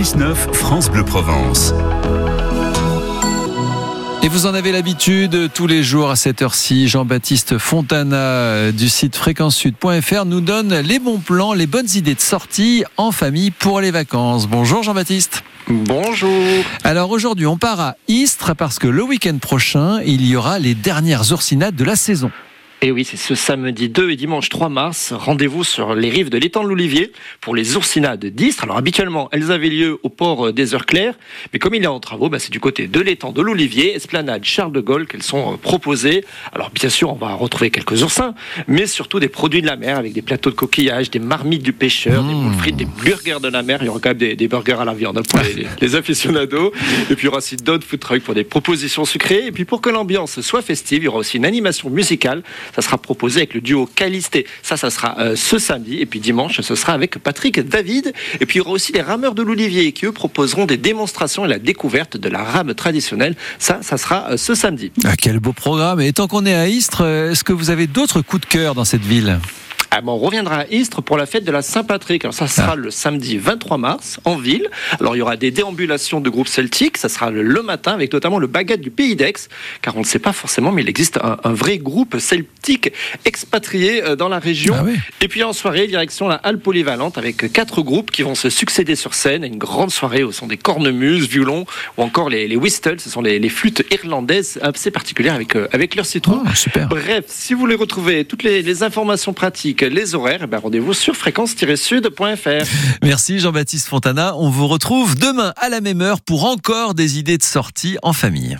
6-9, France Bleu Provence. Et vous en avez l'habitude, tous les jours à cette heure-ci, Jean-Baptiste Fontana du site fréquencesud.fr nous donne les bons plans, les bonnes idées de sortie en famille pour les vacances. Bonjour Jean-Baptiste. Bonjour. Alors aujourd'hui, on part à Istres parce que le week-end prochain, il y aura les dernières oursinades de la saison. Et oui, c'est ce samedi 2 et dimanche 3 mars. Rendez-vous sur les rives de l'étang de l'Olivier pour les oursinades d'Istres. Alors habituellement, elles avaient lieu au port des Heures Claires, mais comme il est en travaux, bah, c'est du côté de l'étang de l'Olivier, esplanade Charles de Gaulle qu'elles sont euh, proposées. Alors bien sûr, on va retrouver quelques oursins, mais surtout des produits de la mer avec des plateaux de coquillages, des marmites du pêcheur, des boules frites, des burgers de la mer. Il y aura quand même des, des burgers à la viande hein, pour les, les, aficionados. Et puis il y aura aussi d'autres food trucks pour des propositions sucrées. Et puis pour que l'ambiance soit festive, il y aura aussi une animation musicale ça sera proposé avec le duo Calisté. Ça, ça sera euh, ce samedi. Et puis dimanche, ce sera avec Patrick David. Et puis il y aura aussi les rameurs de l'Olivier qui, eux, proposeront des démonstrations et la découverte de la rame traditionnelle. Ça, ça sera euh, ce samedi. Ah, quel beau programme. Et tant qu'on est à Istres, euh, est-ce que vous avez d'autres coups de cœur dans cette ville? Ah on reviendra à Istres pour la fête de la Saint-Patrick. Alors ça sera ah. le samedi 23 mars en ville. Alors il y aura des déambulations de groupes celtiques. Ça sera le, matin avec notamment le baguette du Pays d'Aix, car on ne sait pas forcément, mais il existe un, vrai groupe celtique expatrié euh, dans la région. Ah oui. Et puis en soirée, direction la halle polyvalente avec quatre groupes qui vont se succéder sur scène. Une grande soirée où sont des cornemuses, violons ou encore les, les whistles. Ce sont les, les, flûtes irlandaises assez particulières avec, euh, avec leur citron. Oh, super. Bref, si vous voulez retrouver toutes les, les informations pratiques, les horaires, eh ben, rendez-vous sur fréquence-sud.fr. Merci Jean-Baptiste Fontana. On vous retrouve demain à la même heure pour encore des idées de sortie en famille.